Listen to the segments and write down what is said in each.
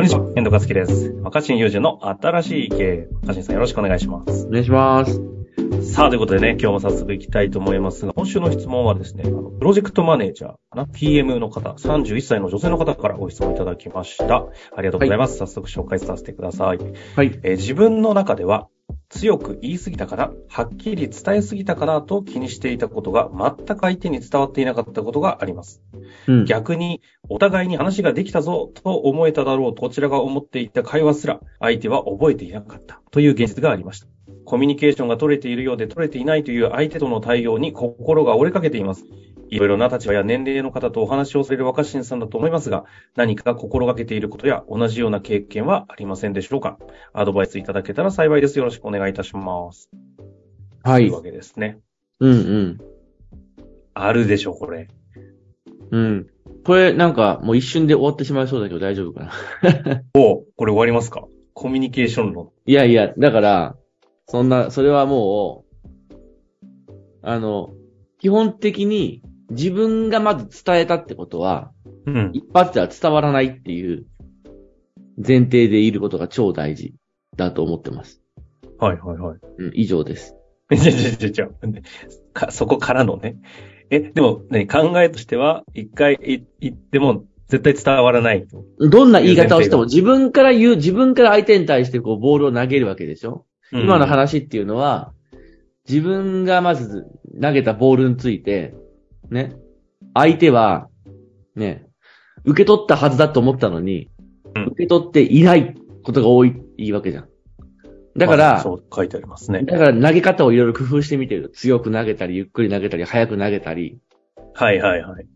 こんにちは、遠藤和樹です。若新雄二の新しい経営。若新さんよろしくお願いします。お願いします。さあ、ということでね、今日も早速行きたいと思いますが、今週の質問はですね、あのプロジェクトマネージャーかな ?PM の方、31歳の女性の方からご質問いただきました。ありがとうございます。早速紹介させてください。はい。えー自分の中では、強く言い過ぎたかな、はっきり伝えすぎたかな？と気にしていたことが全く相手に伝わっていなかったことがあります。うん。逆に、お互いに話ができたぞと思えただろうとこちらが思っていた会話すら、相手は覚えていなかったという現実がありました。コミュニケーションが取れているようで取れていないという相手との対応に心が折れかけています。いろいろな立場や年齢の方とお話をされる若新さんだと思いますが、何か心がけていることや同じような経験はありませんでしょうか？アドバイスいただけたら幸いです。よろしくお願いいたします。はいという。わけですね。うんうん。あるでしょ、これ。うん。これなんかもう一瞬で終わってしまいそうだけど大丈夫かな。おこれ終わりますか？コミュニケーション論。いやいや、だから、そんな、それはもう、あの、基本的に自分がまず伝えたってことは、うん。一発では伝わらないっていう前提でいることが超大事だと思ってます。はいはいはい。うん、以上です。違う違う違う違うかそこからのね。え、でも、ね、考えとしては、一回い言っても絶対伝わらない。どんな言い方をしても自分から言う、自分から相手に対してこうボールを投げるわけでしょ？今の話っていうのは、自分がまず投げたボールについて、ね、相手は、ね、受け取ったはずだと思ったのに、うん受け取っていないことが多い、いいわけじゃん。だから、あそう書いてありますね。だから投げ方をいろいろ工夫してみてる。強く投げたり、ゆっくり投げたり、早く投げたり。はいはいはい。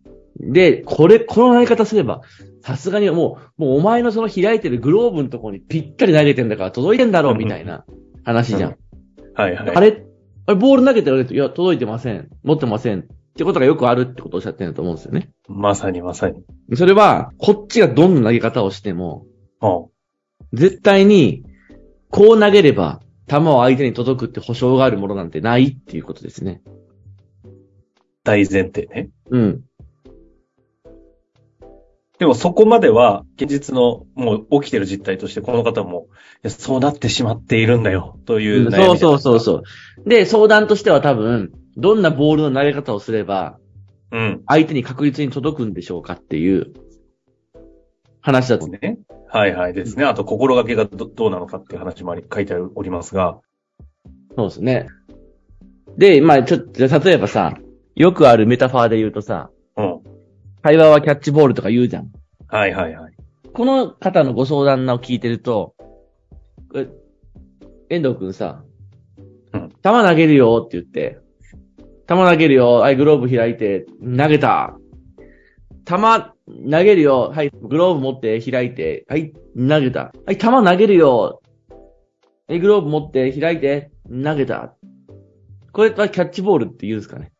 で、これ、この投げ方すれば、さすがにもう、もうお前のその開いてるグローブのところにぴったり投げてんだから届いてんだろう、みたいな話じゃん。はいはい。あれ、あれ、ボール投げてるわけいや、届いてません。持ってません。ってことがよくあるってことをおっしゃってると思うんですよね。まさにまさに。それは、こっちがどんな投げ方をしても、うん。絶対に、こう投げれば、球を相手に届くって保証があるものなんてないっていうことですね。大前提ね。うん。でもそこまでは、現実の、もう起きてる実態として、この方も、そうなってしまっているんだよ、という悩みじゃないそうそうそうう。そう。で、相談としては多分、どんなボールの投げ方をすれば、うん。相手に確実に届くんでしょうかっていう話だと。ね。はいはいですね。あと、心がけがどどうなのかっていう話もあり書いておりますが。そうですね。で、まあちょっと、例えばさ、よくあるメタファーで言うとさ、うん。会話はキャッチボールとか言うじゃん。はいはいはい。この方のご相談を聞いてると、え遠藤くんさ、うん球投げるよって言って、球投げるよ、はい、グローブ開いて、投げた。球投げるよ、はい、グローブ持って開いて、はい、投げた。はい、球投げるよ。はい、グローブ持って開いて、投げた。これはキャッチボールって言うんですかね。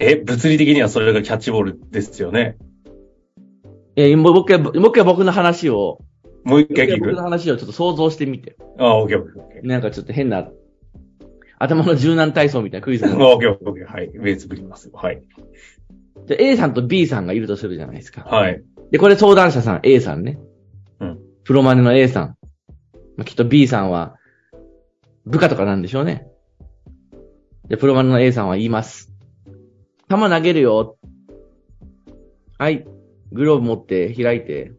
え、物理的にはそれがキャッチボールですよね。えーもう一回、もう一回僕の話を、もう一回聞く？僕の。話をちょっと想像してみて。あ、オッケーオッケーオッケー。なんかちょっと変な、頭の柔軟体操みたいなクイズオッケーオッケーオッケー。はい。ベースぶりますよ。はい。じゃあ A さんと B さんがいるとするじゃないですか。はい。で、これ相談者さん A さんね。うん。プロマネの A さん。まあ、きっと B さんは、部下とかなんでしょうね。で、プロマネの A さんは言います。球投げるよ。はい。グローブ持って開いて。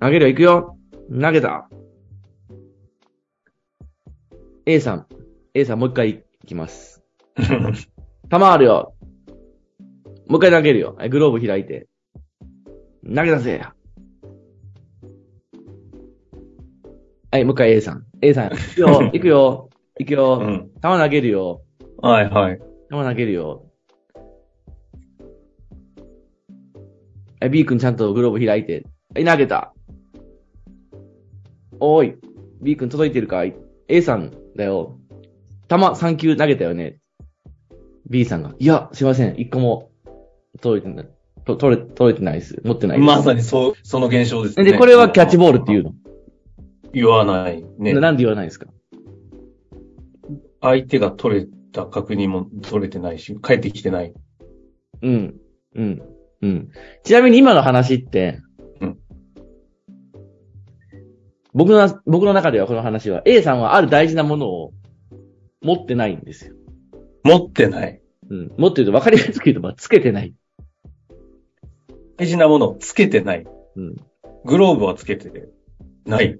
投げるよ、行くよ。投げた。A さん。A さんもう一回行きます。球あるよ。もう一回投げるよ。はい、グローブ開いて。投げたぜ。はい、もう一回 A さん。A さん、行くよ、行くよ、行くよ。うん。球投げるよ。はいはい。球投げるよ。はい、B 君ちゃんとグローブ開いて。はい、投げた。おーい。B 君届いてるかい ?A さんだよ。球3球投げたよね。B さんが。いや、すいません。1個も届いてない。と取れ、取れてないです。持ってないです。まさにそう、その現象ですね。で、これはキャッチボールっていうの？言わない。ね。なんで言わないんですか？相手が取れた確認も取れてないし、帰ってきてない。うん。うん。うん。ちなみに今の話って、うん僕の、僕の中ではこの話は、A さんはある大事なものを持ってないんですよ。持ってない。うん。持ってると分かりやすく言うと、まあ、つけてない。大事なものをつけてない。うん。グローブはつけてない。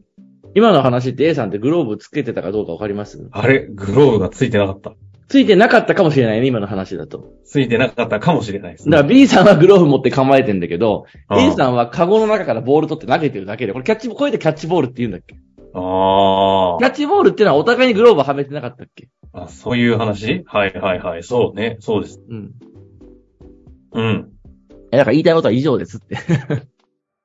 今の話って A さんってグローブつけてたかどうか分かります？あれ？グローブがついてなかった。ついてなかったかもしれないね、今の話だと。ついてなかったかもしれないです、だから B さんはグローブ持って構えてんだけど、ああ A さんはカゴの中からボール取って投げてるだけで、これキャッチ、こうやってキャッチボールって言うんだっけ？あキャッチボールっていうのはお互いにグローブはめてなかったっけ？あ。あ、そういう話？はいはいはい。そうね。そうです。うん。うん。え、だから言いたいことは以上ですって。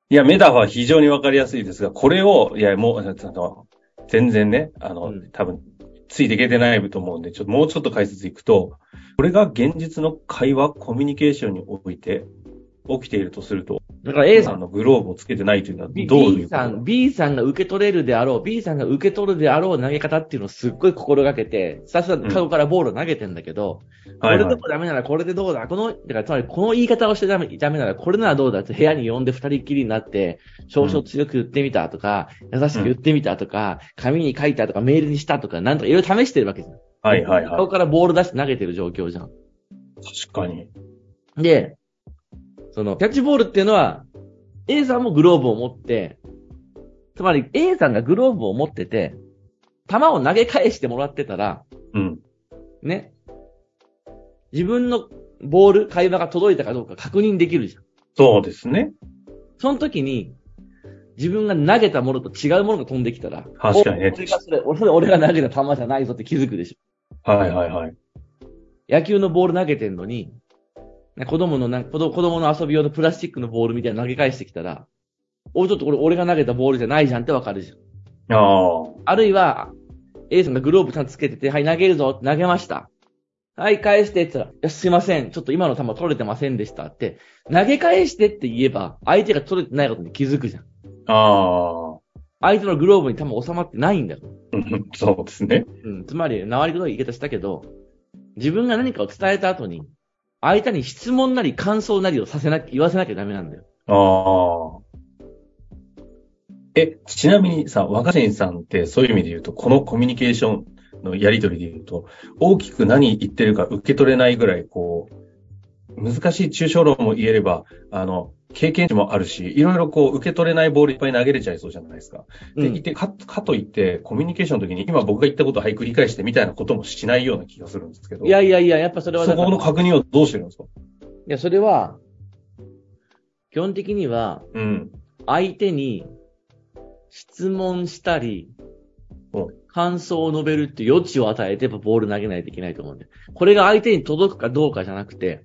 いや、メタファー非常にわかりやすいですが、これを、いや、もう、あの全然ね、あの、うん多分、ついていけてないと思うんで、ちょっともうちょっと解説いくと、これが現実の会話、コミュニケーションにおいて起きているとすると、だから A さん、のグローブをつけてないというのはどういう B さん、B さんが受け取れるであろう、B さんが受け取るであろう投げ方っていうのをすっごい心がけて、さすがカゴからボールを投げてんだけど、こはいはいれでもダメならこれでどうだ？この、だからつまりこの言い方をしてダメ、ダメならこれならどうだ？って部屋に呼んで二人っきりになって、少々強く言ってみたとか、優しく言ってみたとか、紙に書いたとか、メールにしたとか、なんとかいろいろ試してるわけじゃん。はいはいはい。カゴからボール出して投げてる状況じゃん。確かに。で、その、キャッチボールっていうのは、A さんもグローブを持って、つまり A さんがグローブを持ってて、球を投げ返してもらってたら、うん。ね、自分のボール、会話が届いたかどうか確認できるじゃん。そうですね。その時に、自分が投げたものと違うものが飛んできたら、確かにねお俺がそれ、俺が投げた球じゃないぞって気づくでしょ。はいはいはい。野球のボール投げてんのに、ね子供のなん子供子供の遊び用のプラスチックのボールみたいなの投げ返してきたら、おいちょっとこれ俺が投げたボールじゃないじゃんってわかるじゃん。ああ。あるいは、A さんがグローブちゃんとつけてて、はい投げるぞ、投げました。はい、返してって言ったら、いや、すいません、ちょっと今の球取れてませんでしたって、投げ返してって言えば、相手が取れてないことに気づくじゃん。ああ。相手のグローブに球収まってないんだよ。う んそうですね。うん、つまり、縄りくどい言い方したけど、自分が何かを伝えた後に、相手に質問なり感想なりをさせな、言わせなきゃダメなんだよ。ああ。え、ちなみにさ、若新さんってそういう意味で言うと、このコミュニケーションのやりとりで言うと、大きく何言ってるか受け取れないぐらい、こう、難しい抽象論も言えれば、あの、経験値もあるし、いろいろこう、受け取れないボールいっぱい投げれちゃいそうじゃないですか。で、うんいて、か、かといって、コミュニケーションの時に、今僕が言ったことをはい繰り返してみたいなこともしないような気がするんですけど。いやいやいや、やっぱそれはそこの確認をどうしてるんですか？いや、それは、基本的には、うん。相手に質問したりうん、感想を述べるって余地を与えて、やっぱボール投げないといけないと思うんで。これが相手に届くかどうかじゃなくて、うん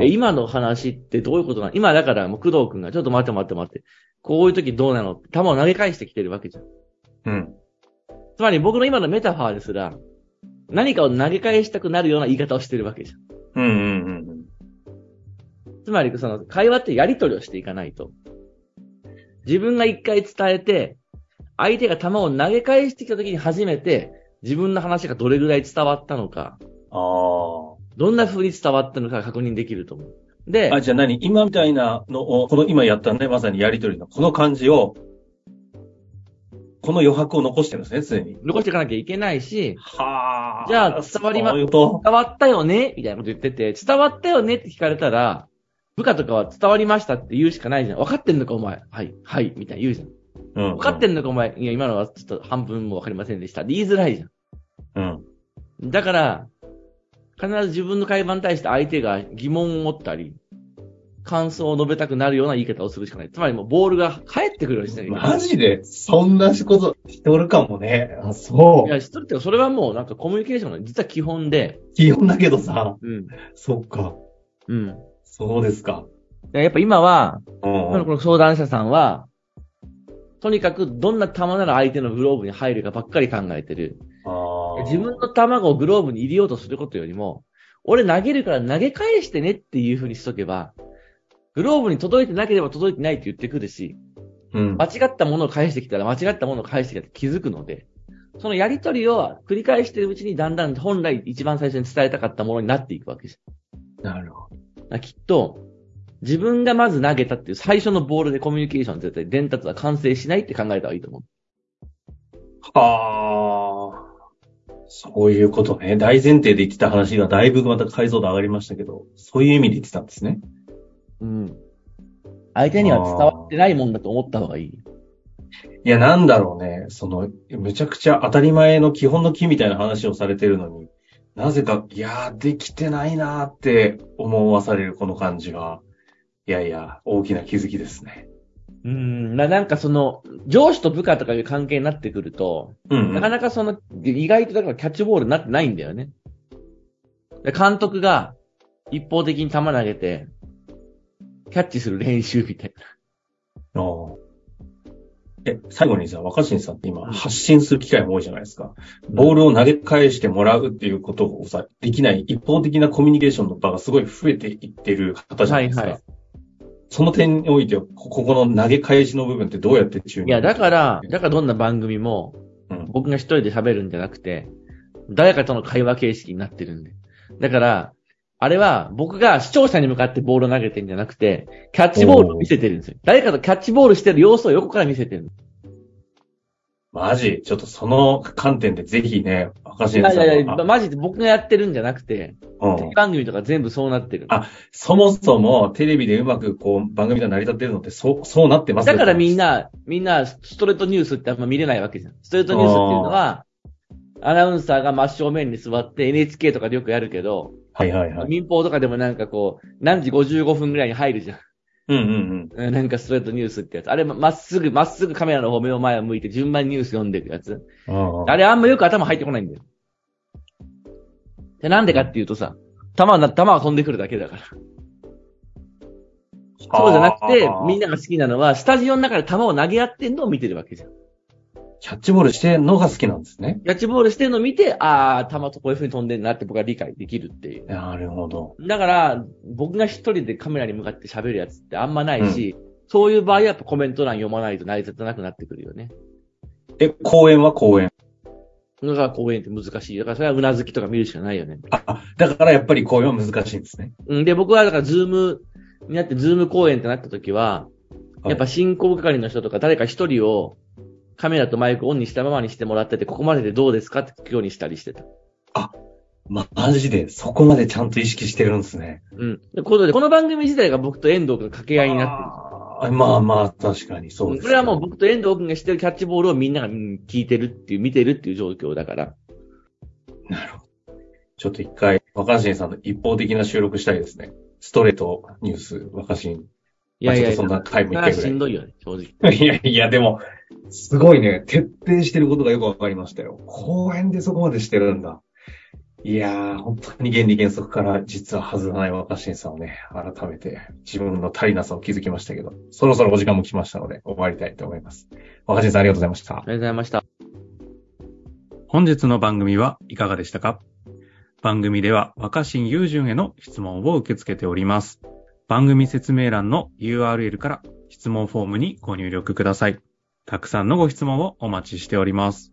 え今の話ってどういうことなの？今だからもう工藤くんがちょっと待って待って待って。こういう時どうなの？球を投げ返してきてるわけじゃん。うん。つまり僕の今のメタファーですら、何かを投げ返したくなるような言い方をしてるわけじゃん。うんうんうんうん。つまり、その、会話ってやり取りをしていかないと。自分が一回伝えて、相手が球を投げ返してきた時に初めて、自分の話がどれぐらい伝わったのか、ああ。どんな風に伝わったのか確認できると思う。で、あ、じゃあ何？今みたいなのを、この今やったね、まさにやりとりの、この感じを、この余白を残してるんですね、常に。残していかなきゃいけないし、はあ。じゃあ伝わりま伝わったよねみたいなこと言ってて、伝わったよねって聞かれたら、部下とかは伝わりましたって言うしかないじゃん。分かってんのかお前？はい、はい、みたいな言うじゃん。うん。分かってんのかお前？いや、今のはちょっと半分も分かりませんでした。言いづらいじゃん。うん。だから、必ず自分の会話に対して相手が疑問を持ったり、感想を述べたくなるような言い方をするしかない。つまりもうボールが返ってくるようにしない。マジで、そんなことしておるかもね。あ、そいや、知っとるってそれはもうなんかコミュニケーションの実は基本で、基本だけどさ。うん。そっか。うん。そうですか。やっぱ今は、うんこの相談者さんは、とにかくどんな球なら相手のグローブに入るかばっかり考えてる。自分の球をグローブに入れようとすることよりも、俺投げるから投げ返してねっていう風にしとけば、グローブに届いてなければ届いてないって言ってくるし、うん。間違ったものを返してきたら間違ったものを返してきたって気づくので、そのやりとりを繰り返しているうちにだんだん本来一番最初に伝えたかったものになっていくわけです。なるほど。きっと、自分がまず投げたっていう最初のボールでコミュニケーション絶対伝達は完成しないって考えた方がいいと思う。はあ。そういうことね。大前提で言ってた話がだいぶまた解像度上がりましたけど、そういう意味で言ってたんですね。うん。相手には伝わってないもんだと思った方がいい。いや、なんだろうね。その、めちゃくちゃ当たり前の基本の木みたいな話をされてるのに、なぜか、いやー、できてないなーって思わされるこの感じは、いやいや、大きな気づきですね。うん。ななんかその、上司と部下とかいう関係になってくると、うん、うん。なかなかその、意外とだからキャッチボールになってないんだよね。で監督が一方的に球投げて、キャッチする練習みたいな。ああえ、最後にさ、若新さんって今発信する機会も多いじゃないですか。ボールを投げ返してもらうっていうことをさ、できない一方的なコミュニケーションの場がすごい増えていってる方じゃないですか。はいはいその点において、こここの投げ返しの部分ってどうやって注入いや、だから、だからどんな番組も、うん僕が一人で喋るんじゃなくて、誰かとの会話形式になってるんで。だから、あれは僕が視聴者に向かってボールを投げてんじゃなくて、キャッチボールを見せてるんですよ。誰かとキャッチボールしてる様子を横から見せてる。マジ？ちょっとその観点でぜひね、若新さんいやいやいや、はマジで僕がやってるんじゃなくて、うんテレビ番組とか全部そうなってる。あそもそもテレビでうまくこう番組が成り立ってるのってそう、そうなってますだからみんな。な、みんなストレートニュースってあんま見れないわけじゃん。ストレートニュースっていうのは、アナウンサーが真正面に座って NHK とかでよくやるけど、はいはいはい。民放とかでもなんかこう、何時55分ぐらいに入るじゃん。うんうんうんなんかストレートニュースってやつ。あれ、まっすぐ、まっすぐカメラの方目を前を向いて順番にニュース読んでいくやつ。うん。あれあんまよく頭入ってこないんだよ。で、なんでかっていうとさ、弾な、弾が飛んでくるだけだから。そうじゃなくて、みんな。なが好きなのは、スタジオの中で弾を投げ合ってんのを見てるわけじゃん。キャッチボールしてんのが好きなんですね。キャッチボールしてるのを見て、ああ、弾とこういう風に飛んでるなって僕は理解できるっていう。なるほど。だから、僕が一人でカメラに向かって喋るやつってあんまないし、そういう場合はやっぱコメント欄読まないと成り立たなくなってくるよね。え、公演は公演。だから講演って難しい。だからそれはうなずきとか見るしかないよね。あ、だからやっぱり講演は難しいんですね。うんで、僕はだからズームになってズーム講演ってなった時は、はいやっぱ進行係の人とか誰か一人をカメラとマイクオンにしたままにしてもらってて、ここまででどうですかって聞くようにしたりしてた。ま、マジで、そこまでちゃんと意識してるんですね。うん。で、ことで、この番組自体が僕と遠藤君の掛け合いになってる。あーまあまあ、確かにそうです。これはもう僕と遠藤君がしてるキャッチボールをみんながうん聞いてるっていう、見てるっていう状況だから。なるほど。ちょっと一回、若新さんの一方的な収録したいですね。ストレートニュース、若新。いやいやそんな回も一それは回ぐらい。しんどいよね、正直。いやいや、でも、すごいね、徹底してることがよくわかりましたよ。公演でそこまでしてるんだ。いやー、本当に原理原則から実は外らない若新さんをね、改めて自分の足りなさを気づきましたけど、そろそろお時間も来ましたので、終わりたいと思います。若新さんありがとうございましたあ。りがとうございました。本日の番組はいかがでしたか？番組では若新雄純への質問を受け付けております。番組説明欄の URL から質問フォームにご入力ください。たくさんのご質問をお待ちしております。